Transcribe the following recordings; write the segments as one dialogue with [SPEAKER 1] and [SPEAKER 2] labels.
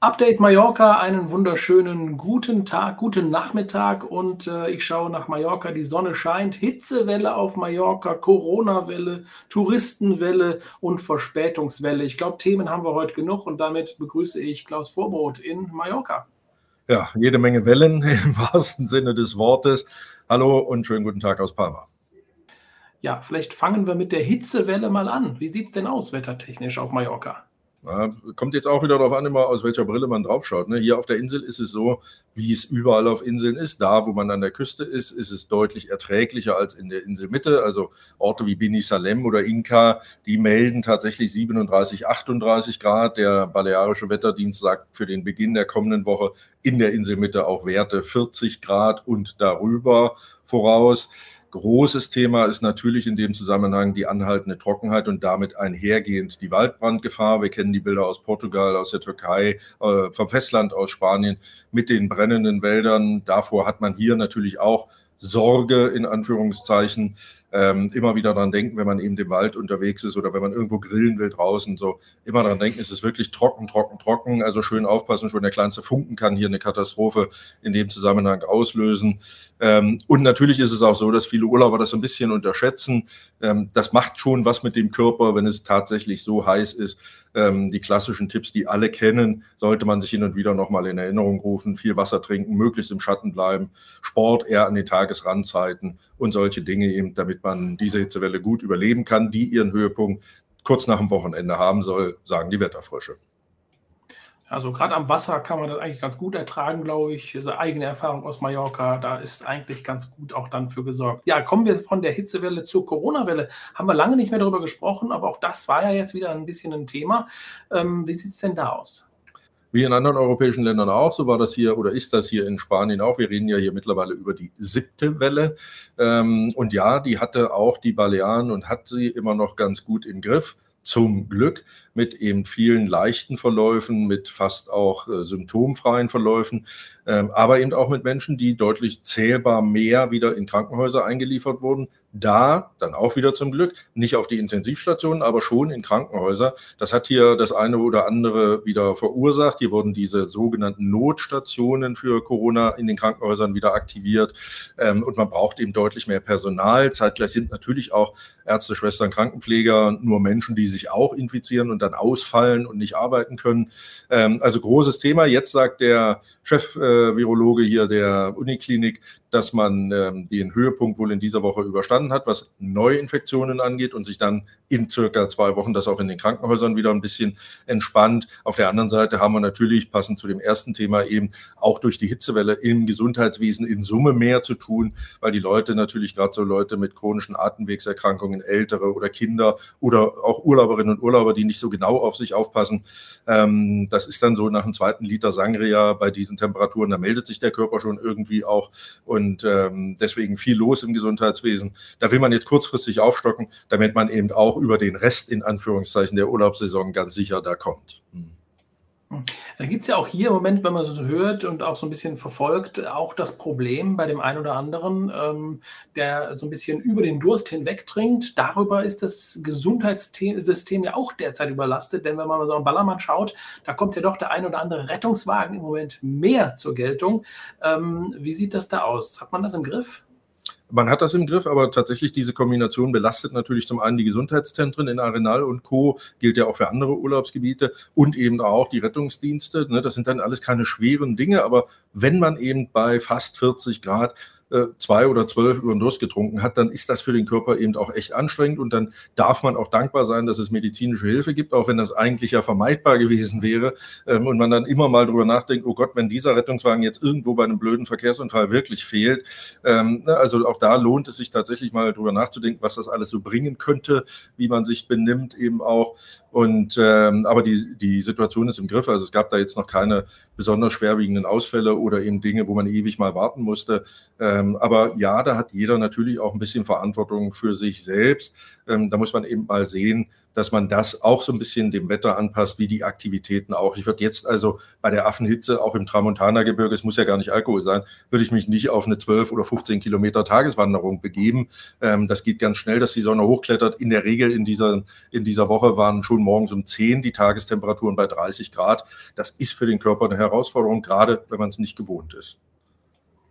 [SPEAKER 1] Update Mallorca, einen wunderschönen guten Tag, guten Nachmittag und äh, ich schaue nach Mallorca, die Sonne scheint, Hitzewelle auf Mallorca, Corona-Welle, Touristenwelle und Verspätungswelle. Ich glaube, Themen haben wir heute genug und damit begrüße ich Klaus Vorbrot in Mallorca.
[SPEAKER 2] Ja, jede Menge Wellen im wahrsten Sinne des Wortes. Hallo und schönen guten Tag aus Palma.
[SPEAKER 1] Ja, vielleicht fangen wir mit der Hitzewelle mal an. Wie sieht es denn aus wettertechnisch auf Mallorca?
[SPEAKER 2] Ja, kommt jetzt auch wieder darauf an, immer aus welcher Brille man draufschaut. Ne? Hier auf der Insel ist es so, wie es überall auf Inseln ist. Da, wo man an der Küste ist, ist es deutlich erträglicher als in der Inselmitte. Also Orte wie Bini Salem oder Inka, die melden tatsächlich 37, 38 Grad. Der Balearische Wetterdienst sagt für den Beginn der kommenden Woche in der Inselmitte auch Werte 40 Grad und darüber voraus. Großes Thema ist natürlich in dem Zusammenhang die anhaltende Trockenheit und damit einhergehend die Waldbrandgefahr. Wir kennen die Bilder aus Portugal, aus der Türkei, äh, vom Festland, aus Spanien mit den brennenden Wäldern. Davor hat man hier natürlich auch Sorge in Anführungszeichen ähm, immer wieder dran denken, wenn man eben im Wald unterwegs ist oder wenn man irgendwo grillen will draußen, so immer dran denken, ist es wirklich trocken, trocken, trocken. Also schön aufpassen, schon der kleinste Funken kann hier eine Katastrophe in dem Zusammenhang auslösen. Ähm, und natürlich ist es auch so, dass viele Urlauber das so ein bisschen unterschätzen. Ähm, das macht schon was mit dem Körper, wenn es tatsächlich so heiß ist. Ähm, die klassischen Tipps, die alle kennen, sollte man sich hin und wieder nochmal in Erinnerung rufen. Viel Wasser trinken, möglichst im Schatten bleiben, Sport eher an den Tagesrandzeiten und solche Dinge eben, damit man diese Hitzewelle gut überleben kann, die ihren Höhepunkt kurz nach dem Wochenende haben soll, sagen die Wetterfrösche.
[SPEAKER 1] Also gerade am Wasser kann man das eigentlich ganz gut ertragen, glaube ich. Also eigene Erfahrung aus Mallorca, da ist eigentlich ganz gut auch dann für gesorgt. Ja, kommen wir von der Hitzewelle zur Corona-Welle. Haben wir lange nicht mehr darüber gesprochen, aber auch das war ja jetzt wieder ein bisschen ein Thema. Ähm, wie sieht es denn da aus?
[SPEAKER 2] Wie in anderen europäischen Ländern auch, so war das hier oder ist das hier in Spanien auch. Wir reden ja hier mittlerweile über die siebte Welle. Ähm, und ja, die hatte auch die Balearen und hat sie immer noch ganz gut im Griff zum Glück mit eben vielen leichten Verläufen, mit fast auch äh, symptomfreien Verläufen, ähm, aber eben auch mit Menschen, die deutlich zählbar mehr wieder in Krankenhäuser eingeliefert wurden, da dann auch wieder zum Glück, nicht auf die Intensivstationen, aber schon in Krankenhäuser. Das hat hier das eine oder andere wieder verursacht. Hier wurden diese sogenannten Notstationen für Corona in den Krankenhäusern wieder aktiviert. Ähm, und man braucht eben deutlich mehr Personal. Zeitgleich sind natürlich auch Ärzte, Schwestern, Krankenpfleger nur Menschen, die sich auch infizieren und dann ausfallen und nicht arbeiten können. Ähm, also großes Thema. Jetzt sagt der Chef-Virologe hier der Uniklinik, dass man ähm, den Höhepunkt wohl in dieser Woche überstanden hat, was Neuinfektionen angeht und sich dann in circa zwei Wochen das auch in den Krankenhäusern wieder ein bisschen entspannt. Auf der anderen Seite haben wir natürlich, passend zu dem ersten Thema eben, auch durch die Hitzewelle im Gesundheitswesen in Summe mehr zu tun, weil die Leute natürlich gerade so Leute mit chronischen Atemwegserkrankungen, ältere oder Kinder oder auch Urlauberinnen und Urlauber, die nicht so genau auf sich aufpassen, ähm, das ist dann so nach einem zweiten Liter Sangria bei diesen Temperaturen, da meldet sich der Körper schon irgendwie auch. Und und ähm, deswegen viel los im Gesundheitswesen. Da will man jetzt kurzfristig aufstocken, damit man eben auch über den Rest in Anführungszeichen der Urlaubssaison ganz sicher da kommt. Hm.
[SPEAKER 1] Da gibt es ja auch hier im Moment, wenn man so hört und auch so ein bisschen verfolgt, auch das Problem bei dem einen oder anderen, ähm, der so ein bisschen über den Durst hinweg trinkt. Darüber ist das Gesundheitssystem ja auch derzeit überlastet, denn wenn man mal so einen Ballermann schaut, da kommt ja doch der ein oder andere Rettungswagen im Moment mehr zur Geltung. Ähm, wie sieht das da aus? Hat man das im Griff?
[SPEAKER 2] Man hat das im Griff, aber tatsächlich diese Kombination belastet natürlich zum einen die Gesundheitszentren in Arenal und Co., gilt ja auch für andere Urlaubsgebiete und eben auch die Rettungsdienste. Ne? Das sind dann alles keine schweren Dinge, aber wenn man eben bei fast 40 Grad zwei oder zwölf über den Durst getrunken hat, dann ist das für den Körper eben auch echt anstrengend und dann darf man auch dankbar sein, dass es medizinische Hilfe gibt, auch wenn das eigentlich ja vermeidbar gewesen wäre ähm, und man dann immer mal drüber nachdenkt, oh Gott, wenn dieser Rettungswagen jetzt irgendwo bei einem blöden Verkehrsunfall wirklich fehlt, ähm, also auch da lohnt es sich tatsächlich mal drüber nachzudenken, was das alles so bringen könnte, wie man sich benimmt eben auch und ähm, aber die, die Situation ist im Griff, also es gab da jetzt noch keine besonders schwerwiegenden Ausfälle oder eben Dinge, wo man ewig mal warten musste. Äh, Ähm, aber ja, da hat jeder natürlich auch ein bisschen Verantwortung für sich selbst. Ähm, da muss man eben mal sehen, dass man das auch so ein bisschen dem Wetter anpasst, wie die Aktivitäten auch. Ich würde jetzt also bei der Affenhitze, auch im Tramontana-Gebirge, es muss ja gar nicht Alkohol sein, würde ich mich nicht auf eine 12 oder 15 Kilometer Tageswanderung begeben. Ähm, das geht ganz schnell, dass die Sonne hochklettert. In der Regel in dieser, in dieser Woche waren schon morgens um 10 die Tagestemperaturen bei 30 Grad. Das ist für den Körper eine Herausforderung, gerade wenn man es nicht gewohnt ist.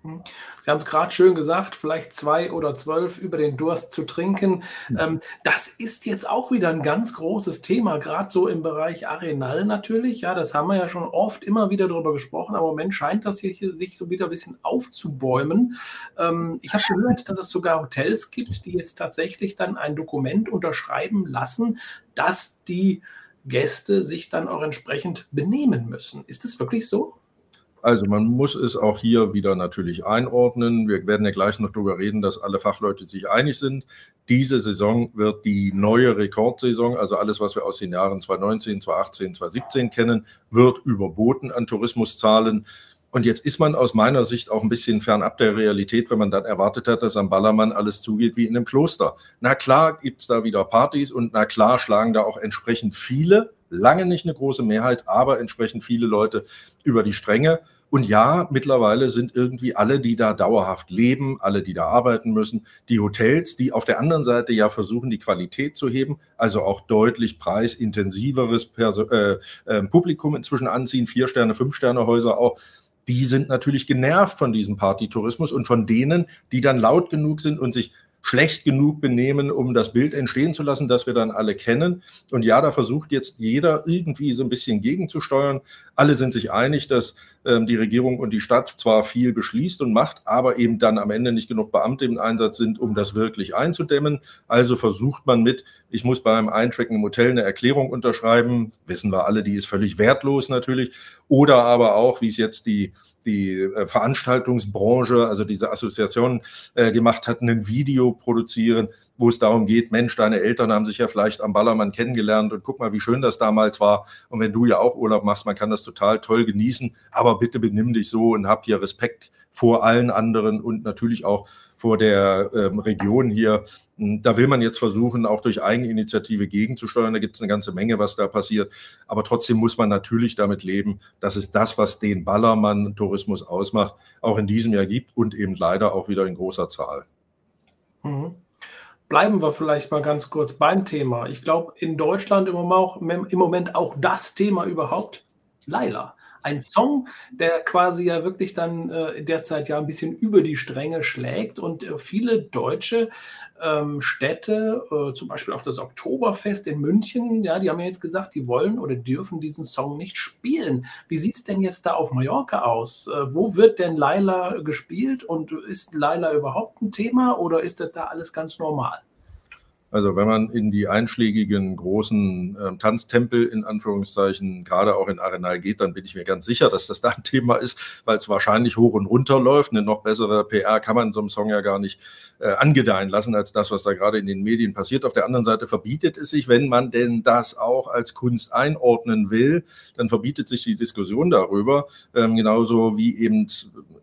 [SPEAKER 1] Hm. Sie haben es gerade schön gesagt, vielleicht zwei oder zwölf über den Durst zu trinken. Hm. Ähm, das ist jetzt auch wieder ein ganz großes Thema, gerade so im Bereich Arenal natürlich. Ja, das haben wir ja schon oft immer wieder darüber gesprochen, aber im Moment scheint das hier sich so wieder ein bisschen aufzubäumen. Ähm, ich habe gehört, dass es sogar Hotels gibt, die jetzt tatsächlich dann ein Dokument unterschreiben lassen, dass die Gäste sich dann auch entsprechend benehmen müssen. Ist das wirklich so?
[SPEAKER 2] Also man muss es auch hier wieder natürlich einordnen. Wir werden ja gleich noch darüber reden, dass alle Fachleute sich einig sind. Diese Saison wird die neue Rekordsaison, also alles, was wir aus den Jahren 2019, 2018, 2017 kennen, wird überboten an Tourismuszahlen. Und jetzt ist man aus meiner Sicht auch ein bisschen fernab der Realität, wenn man dann erwartet hat, dass am Ballermann alles zugeht wie in einem Kloster. Na klar gibt es da wieder Partys und na klar schlagen da auch entsprechend viele, lange nicht eine große Mehrheit, aber entsprechend viele Leute über die Stränge. Und ja, mittlerweile sind irgendwie alle, die da dauerhaft leben, alle, die da arbeiten müssen, die Hotels, die auf der anderen Seite ja versuchen, die Qualität zu heben, also auch deutlich preisintensiveres Perso äh, äh, Publikum inzwischen anziehen, vier Sterne, fünf Sterne Häuser auch, die sind natürlich genervt von diesem Partytourismus und von denen, die dann laut genug sind und sich schlecht genug benehmen, um das Bild entstehen zu lassen, das wir dann alle kennen. Und ja, da versucht jetzt jeder irgendwie so ein bisschen gegenzusteuern. Alle sind sich einig, dass ähm, die Regierung und die Stadt zwar viel beschließt und macht, aber eben dann am Ende nicht genug Beamte im Einsatz sind, um das wirklich einzudämmen. Also versucht man mit, ich muss beim Einchecken im Hotel eine Erklärung unterschreiben. Wissen wir alle, die ist völlig wertlos natürlich. Oder aber auch, wie es jetzt die die äh, Veranstaltungsbranche, also diese Assoziation äh, gemacht hat, ein Video produzieren, wo es darum geht, Mensch, deine Eltern haben sich ja vielleicht am Ballermann kennengelernt und guck mal, wie schön das damals war. Und wenn du ja auch Urlaub machst, man kann das total toll genießen, aber bitte benimm dich so und hab hier Respekt vor allen anderen und natürlich auch vor der ähm, Region hier. Hm, da will man jetzt versuchen, auch durch Eigeninitiative gegenzusteuern. Da gibt es eine ganze Menge, was da passiert. Aber trotzdem muss man natürlich damit leben, dass es das, was den Ballermann-Tourismus ausmacht, auch in diesem Jahr gibt und eben leider auch wieder in großer Zahl.
[SPEAKER 1] Mhm. Bleiben wir vielleicht mal ganz kurz beim Thema. Ich glaube, in Deutschland im Moment auch das Thema überhaupt, Laila ein Song, der quasi ja wirklich dann äh, derzeit ja ein bisschen über die Stränge schlägt und äh, viele deutsche ähm, Städte, äh, zum Beispiel auch das Oktoberfest in München, ja, die haben ja jetzt gesagt, die wollen oder dürfen diesen Song nicht spielen. Wie sieht es denn jetzt da auf Mallorca aus? Äh, wo wird denn Laila gespielt und ist Laila überhaupt ein Thema oder ist das da alles ganz normal?
[SPEAKER 2] Also wenn man in die einschlägigen großen äh, Tanztempel in Anführungszeichen, gerade auch in Arenal geht, dann bin ich mir ganz sicher, dass das da ein Thema ist, weil es wahrscheinlich hoch und runter läuft. Eine noch bessere PR kann man so einem Song ja gar nicht äh, angedeihen lassen, als das, was da gerade in den Medien passiert. Auf der anderen Seite verbietet es sich, wenn man denn das auch als Kunst einordnen will, dann verbietet sich die Diskussion darüber, ähm, genauso wie eben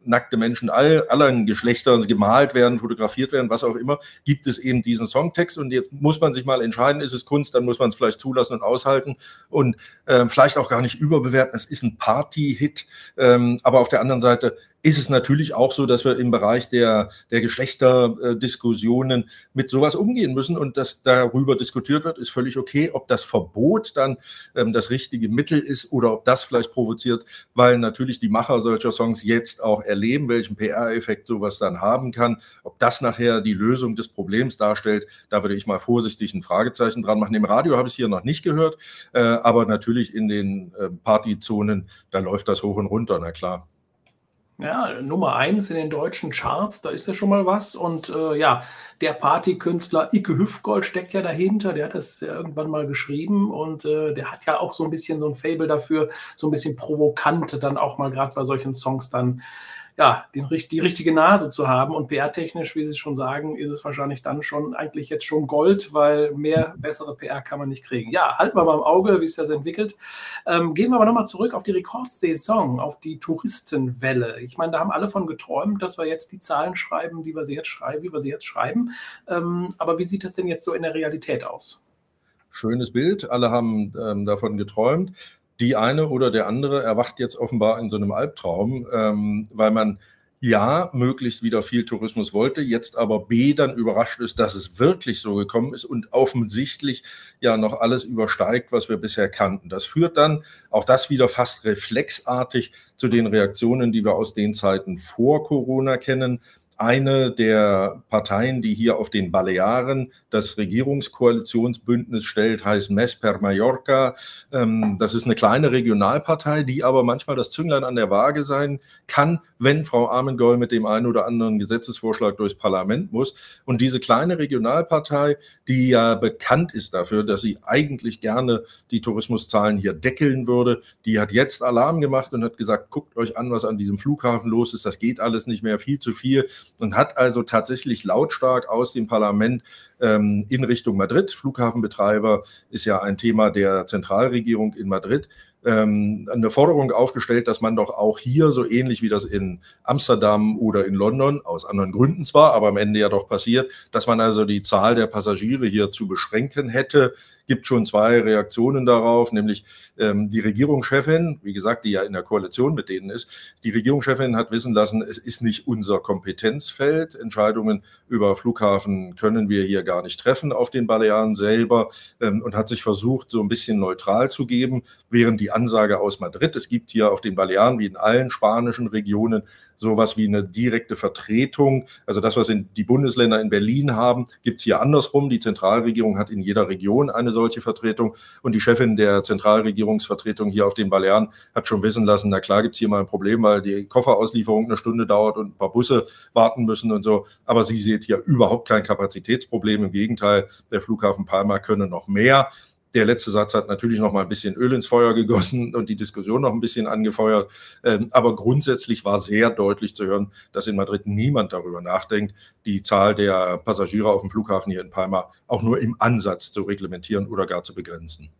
[SPEAKER 2] nackte Menschen all, aller Geschlechter gemalt werden, fotografiert werden, was auch immer, gibt es eben diesen Songtext und jetzt muss man sich mal entscheiden, ist es Kunst, dann muss man es vielleicht zulassen und aushalten und äh, vielleicht auch gar nicht überbewerten. Es ist ein Party-Hit, ähm, aber auf der anderen Seite ist es natürlich auch so, dass wir im Bereich der, der Geschlechterdiskussionen mit sowas umgehen müssen und dass darüber diskutiert wird, ist völlig okay. Ob das Verbot dann ähm, das richtige Mittel ist oder ob das vielleicht provoziert, weil natürlich die Macher solcher Songs jetzt auch erleben, welchen PR-Effekt sowas dann haben kann. Ob das nachher die Lösung des Problems darstellt, da würde ich mal vorsichtig ein Fragezeichen dran machen. Im Radio habe ich es hier noch nicht gehört, äh, aber natürlich in den äh, Partyzonen, da läuft das hoch und runter, na klar.
[SPEAKER 1] Ja, Nummer eins in den deutschen Charts, da ist ja schon mal was. Und äh, ja, der Partykünstler Ike Hüftgold steckt ja dahinter. Der hat das ja irgendwann mal geschrieben und äh, der hat ja auch so ein bisschen so ein Fable dafür, so ein bisschen provokant dann auch mal gerade bei solchen Songs dann ja, die, die richtige Nase zu haben. Und PR-technisch, wie Sie schon sagen, ist es wahrscheinlich dann schon eigentlich jetzt schon Gold, weil mehr bessere PR kann man nicht kriegen. Ja, halten wir mal im Auge, wie sich das entwickelt. Ähm, gehen wir aber nochmal zurück auf die Rekordsaison, auf die Touristenwelle. Ich meine, da haben alle von geträumt, dass wir jetzt die Zahlen schreiben, die wir sie jetzt schreiben, wie wir sie jetzt schreiben. Ähm, aber wie sieht das denn jetzt so in der Realität aus?
[SPEAKER 2] Schönes Bild. Alle haben ähm, davon geträumt die eine oder der andere erwacht jetzt offenbar in so einem Albtraum, ähm, weil man ja möglichst wieder viel Tourismus wollte, jetzt aber B dann überrascht ist, dass es wirklich so gekommen ist und offensichtlich ja noch alles übersteigt, was wir bisher kannten. Das führt dann auch das wieder fast reflexartig zu den Reaktionen, die wir aus den Zeiten vor Corona kennen eine der Parteien, die hier auf den Balearen das Regierungskoalitionsbündnis stellt, heißt Mes per Mallorca. Ähm, das ist eine kleine Regionalpartei, die aber manchmal das Zünglein an der Waage sein kann, wenn Frau Armengol mit dem einen oder anderen Gesetzesvorschlag durchs Parlament muss. Und diese kleine Regionalpartei, die ja bekannt ist dafür, dass sie eigentlich gerne die Tourismuszahlen hier deckeln würde, die hat jetzt Alarm gemacht und hat gesagt, guckt euch an, was an diesem Flughafen los ist. Das geht alles nicht mehr, viel zu viel und hat also tatsächlich lautstark aus dem Parlament ähm, in Richtung Madrid, Flughafenbetreiber ist ja ein Thema der Zentralregierung in Madrid, ähm, eine Forderung aufgestellt, dass man doch auch hier, so ähnlich wie das in Amsterdam oder in London, aus anderen Gründen zwar, aber am Ende ja doch passiert, dass man also die Zahl der Passagiere hier zu beschränken hätte gibt schon zwei Reaktionen darauf, nämlich ähm, die Regierungschefin, wie gesagt, die ja in der Koalition mit denen ist, die Regierungschefin hat wissen lassen, es ist nicht unser Kompetenzfeld. Entscheidungen über Flughafen können wir hier gar nicht treffen auf den Balearen selber ähm, und hat sich versucht, so ein bisschen neutral zu geben, während die Ansage aus Madrid, es gibt hier auf den Balearen wie in allen spanischen Regionen sowas wie eine direkte Vertretung. Also das, was in, die Bundesländer in Berlin haben, gibt es hier andersrum. Die Zentralregierung hat in jeder Region eine solche Vertretung. Und die Chefin der Zentralregierungsvertretung hier auf den Balearen hat schon wissen lassen, na klar gibt es hier mal ein Problem, weil die Kofferauslieferung eine Stunde dauert und ein paar Busse warten müssen und so. Aber sie sieht hier überhaupt kein Kapazitätsproblem. Im Gegenteil, der Flughafen Palma könne noch mehr. Der letzte Satz hat natürlich noch mal ein bisschen Öl ins Feuer gegossen und die Diskussion noch ein bisschen angefeuert. Ähm, aber grundsätzlich war sehr deutlich zu hören, dass in Madrid niemand darüber nachdenkt, die Zahl der Passagiere auf dem Flughafen hier in Palma auch nur im Ansatz zu reglementieren oder gar zu begrenzen.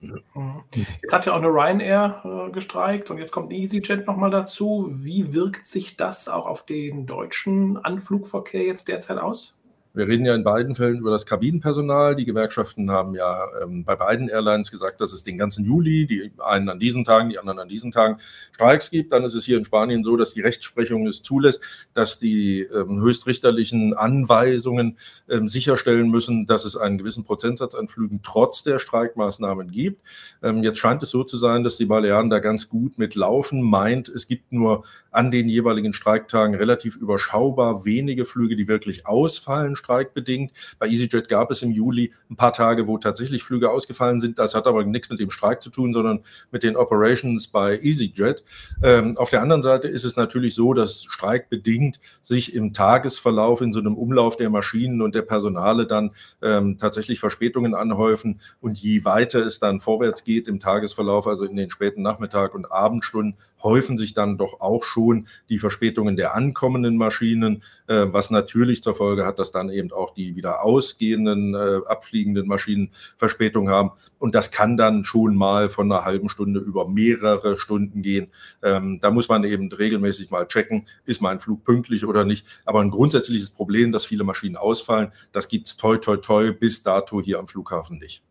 [SPEAKER 1] Mhm. Jetzt hat ja auch eine Ryanair äh, gestreikt und jetzt kommt EasyJet nochmal dazu. Wie wirkt sich das auch auf den deutschen Anflugverkehr jetzt derzeit aus?
[SPEAKER 2] Wir reden ja in beiden Fällen über das Kabinenpersonal. Die Gewerkschaften haben ja ähm, bei beiden Airlines gesagt, dass es den ganzen Juli, die einen an diesen Tagen, die anderen an diesen Tagen Streiks gibt. Dann ist es hier in Spanien so, dass die Rechtsprechung es zulässt, dass die ähm, höchstrichterlichen Anweisungen ähm, sicherstellen müssen, dass es einen gewissen Prozentsatz an Flügen trotz der Streikmaßnahmen gibt. Ähm, jetzt scheint es so zu sein, dass die Balearen da ganz gut mitlaufen, meint, es gibt nur an den jeweiligen Streiktagen relativ überschaubar wenige Flüge, die wirklich ausfallen streikbedingt. Bei EasyJet gab es im Juli ein paar Tage, wo tatsächlich Flüge ausgefallen sind. Das hat aber nichts mit dem Streik zu tun, sondern mit den Operations bei EasyJet. Ähm, auf der anderen Seite ist es natürlich so, dass streikbedingt sich im Tagesverlauf in so einem Umlauf der Maschinen und der Personale dann ähm, tatsächlich Verspätungen anhäufen. Und je weiter es dann vorwärts geht im Tagesverlauf, also in den späten Nachmittag und Abendstunden, häufen sich dann doch auch schon die Verspätungen der ankommenden Maschinen, äh, was natürlich zur Folge hat, dass dann eben auch die wieder ausgehenden, äh, abfliegenden Maschinen Verspätung haben. Und das kann dann schon mal von einer halben Stunde über mehrere Stunden gehen. Ähm, da muss man eben regelmäßig mal checken, ist mein Flug pünktlich oder nicht. Aber ein grundsätzliches Problem, dass viele Maschinen ausfallen, das gibt es toi toi toi bis dato hier am Flughafen nicht.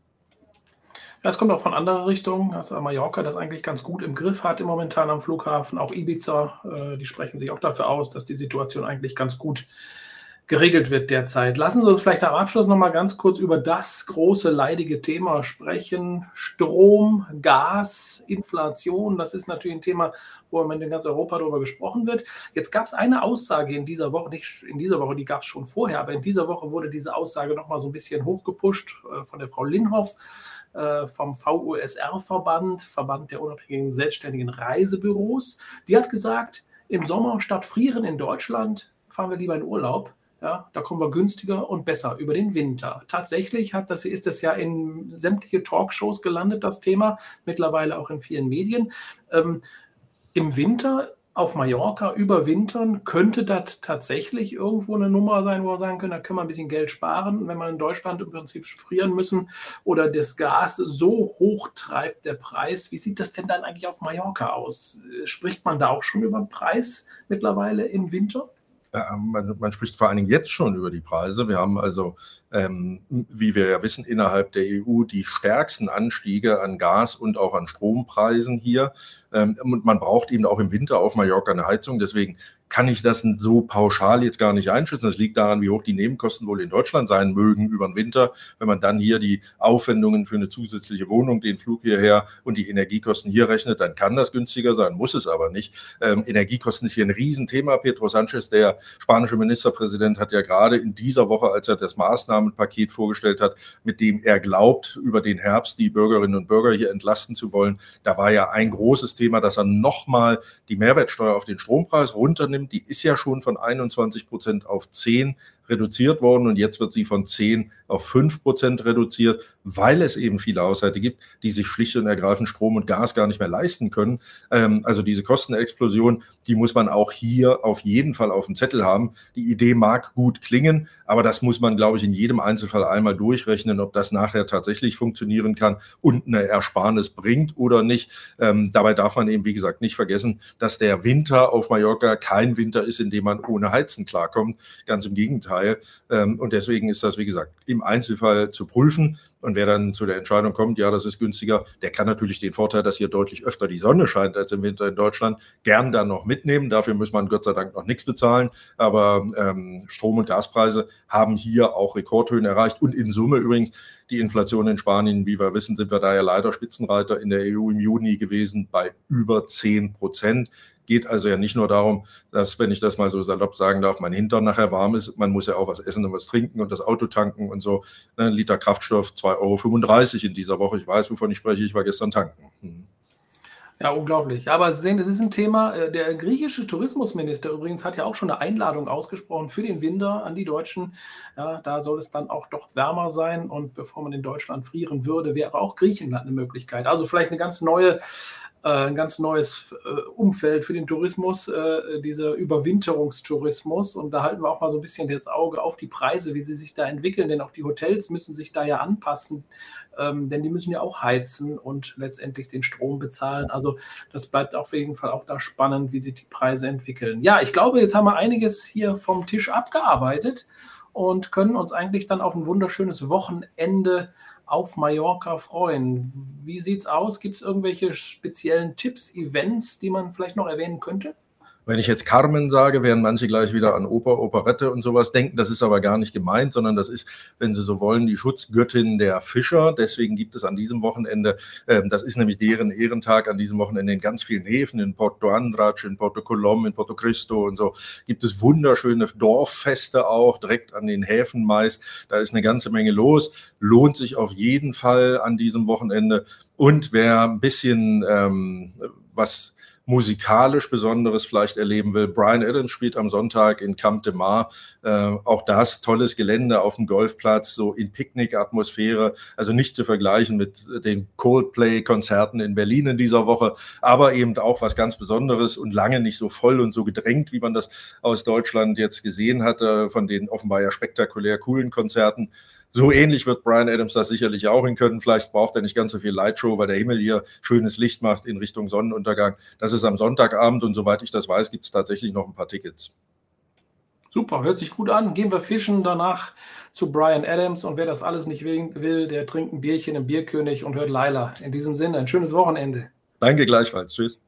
[SPEAKER 1] Das kommt auch von anderer Richtung. Also Mallorca das eigentlich ganz gut im Griff hat im momentan am Flughafen. Auch Ibiza, äh, die sprechen sich auch dafür aus, dass die Situation eigentlich ganz gut geregelt wird derzeit. Lassen Sie uns vielleicht am Abschluss noch mal ganz kurz über das große leidige Thema sprechen. Strom, Gas, Inflation, das ist natürlich ein Thema, wo im Moment in ganz Europa darüber gesprochen wird. Jetzt gab es eine Aussage in dieser Woche, nicht in dieser Woche, die gab es schon vorher, aber in dieser Woche wurde diese Aussage noch mal so ein bisschen hochgepusht äh, von der Frau Linhoff vom VUSR-Verband, Verband der unabhängigen selbstständigen Reisebüros. Die hat gesagt, im Sommer statt frieren in Deutschland fahren wir lieber in Urlaub. Ja, da kommen wir günstiger und besser über den Winter. Tatsächlich hat das, ist das ja in sämtliche Talkshows gelandet, das Thema, mittlerweile auch in vielen Medien. Ähm, Im Winter auf Mallorca überwintern, könnte das tatsächlich irgendwo eine Nummer sein, wo wir sagen können, da können wir ein bisschen Geld sparen, wenn wir in Deutschland im Prinzip frieren müssen oder das Gas so hoch treibt, der Preis. Wie sieht das denn dann eigentlich auf Mallorca aus? Spricht man da auch schon über den Preis mittlerweile im Winter?
[SPEAKER 2] Man, man, spricht vor allen Dingen jetzt schon über die Preise. Wir haben also, ähm, wie wir ja wissen, innerhalb der EU die stärksten Anstiege an Gas- und auch an Strompreisen hier. Ähm, und man braucht eben auch im Winter auf Mallorca eine Heizung. Deswegen kann ich das so pauschal jetzt gar nicht einschätzen. Das liegt daran, wie hoch die Nebenkosten wohl in Deutschland sein mögen über den Winter. Wenn man dann hier die Aufwendungen für eine zusätzliche Wohnung, den Flug hierher und die Energiekosten hier rechnet, dann kann das günstiger sein, muss es aber nicht. Ähm, Energiekosten ist hier ein Riesenthema. Pedro Sanchez, der spanische Ministerpräsident, hat ja gerade in dieser Woche, als er das Maßnahmenpaket vorgestellt hat, mit dem er glaubt, über den Herbst die Bürgerinnen und Bürger hier entlasten zu wollen, da war ja ein großes Thema, dass er nochmal die Mehrwertsteuer auf den Strompreis runternimmt nimmt, die ist ja schon von 21 Prozent auf 10 reduziert worden und jetzt wird sie von 10 auf 5 Prozent reduziert, weil es eben viele Haushalte gibt, die sich schlicht und ergreifend Strom und Gas gar nicht mehr leisten können. Ähm, also diese Kostenexplosion, die muss man auch hier auf jeden Fall auf dem Zettel haben. Die Idee mag gut klingen, aber das muss man, glaube ich, in jedem Einzelfall einmal durchrechnen, ob das nachher tatsächlich funktionieren kann und eine Ersparnis bringt oder nicht. Ähm, dabei darf man eben, wie gesagt, nicht vergessen, dass der Winter auf Mallorca kein Winter ist, in dem man ohne Heizen klarkommt. Ganz im Gegenteil. Gegenteil. Ähm, und deswegen ist das, wie gesagt, im Einzelfall zu prüfen. Und wer dann zu der Entscheidung kommt, ja, das ist günstiger, der kann natürlich den Vorteil, dass hier deutlich öfter die Sonne scheint als im Winter in Deutschland, gern dann noch mitnehmen. Dafür muss man Gott sei Dank noch nichts bezahlen. Aber ähm, Strom- und Gaspreise haben hier auch Rekordhöhen erreicht. Und in Summe übrigens die Inflation in Spanien, wie wir wissen, sind wir da ja leider Spitzenreiter in der EU im Juni gewesen bei über 10 Prozent. Geht also ja nicht nur darum, dass, wenn ich das mal so salopp sagen darf, mein Hintern nachher warm ist. Man muss ja auch was essen und was trinken und das Auto tanken und so. Ein Liter Kraftstoff 2,35 Euro in dieser Woche. Ich weiß, wovon ich spreche. Ich war gestern tanken. Hm.
[SPEAKER 1] Ja, unglaublich. Aber Sie sehen, es ist ein Thema. Äh, der griechische Tourismusminister übrigens hat ja auch schon eine Einladung ausgesprochen für den Winter an die Deutschen. Ja, da soll es dann auch doch wärmer sein. Und bevor man in Deutschland frieren würde, wäre auch Griechenland eine Möglichkeit. Also vielleicht eine ganz neue ein ganz neues äh, Umfeld für den Tourismus, äh, dieser Überwinterungstourismus. Und da halten wir auch mal so ein bisschen das Auge auf die Preise, wie sie sich da entwickeln, denn auch die Hotels müssen sich da ja anpassen, ähm, denn die müssen ja auch heizen und letztendlich den Strom bezahlen. Also das bleibt auf jeden Fall auch da spannend, wie sich die Preise entwickeln. Ja, ich glaube, jetzt haben wir einiges hier vom Tisch abgearbeitet und können uns eigentlich dann auf ein wunderschönes Wochenende auf Mallorca freuen. Wie sieht es aus? Gibt es irgendwelche speziellen Tipps, Events, die man vielleicht noch erwähnen könnte?
[SPEAKER 2] Wenn ich jetzt Carmen sage, werden manche gleich wieder an Oper, Operette und sowas denken. Das ist aber gar nicht gemeint, sondern das ist, wenn Sie so wollen, die Schutzgöttin der Fischer. Deswegen gibt es an diesem Wochenende, äh, das ist nämlich deren Ehrentag an diesem Wochenende in ganz vielen Häfen, in Porto Andrach, in Porto Colom, in Porto Cristo und so, gibt es wunderschöne Dorffeste auch, direkt an den Häfen meist. Da ist eine ganze Menge los. Lohnt sich auf jeden Fall an diesem Wochenende. Und wer ein bisschen ähm, was musikalisch Besonderes vielleicht erleben will. Brian Adams spielt am Sonntag in Camp de Mar. Äh, auch das tolles Gelände auf dem Golfplatz, so in Picknick-Atmosphäre. Also nicht zu vergleichen mit den Coldplay-Konzerten in Berlin in dieser Woche, aber eben auch was ganz Besonderes und lange nicht so voll und so gedrängt, wie man das aus Deutschland jetzt gesehen hatte, von den offenbar ja spektakulär coolen Konzerten. So ähnlich wird Brian Adams das sicherlich auch hin können. Vielleicht braucht er nicht ganz so viel Lightshow, weil der Himmel hier schönes Licht macht in Richtung Sonnenuntergang. Das ist am Sonntagabend und soweit ich das weiß, gibt es tatsächlich noch ein paar Tickets.
[SPEAKER 1] Super, hört sich gut an. Gehen wir fischen danach zu Brian Adams und wer das alles nicht will, der trinkt ein Bierchen im Bierkönig und hört Laila. In diesem Sinne, ein schönes Wochenende.
[SPEAKER 2] Danke gleichfalls. Tschüss.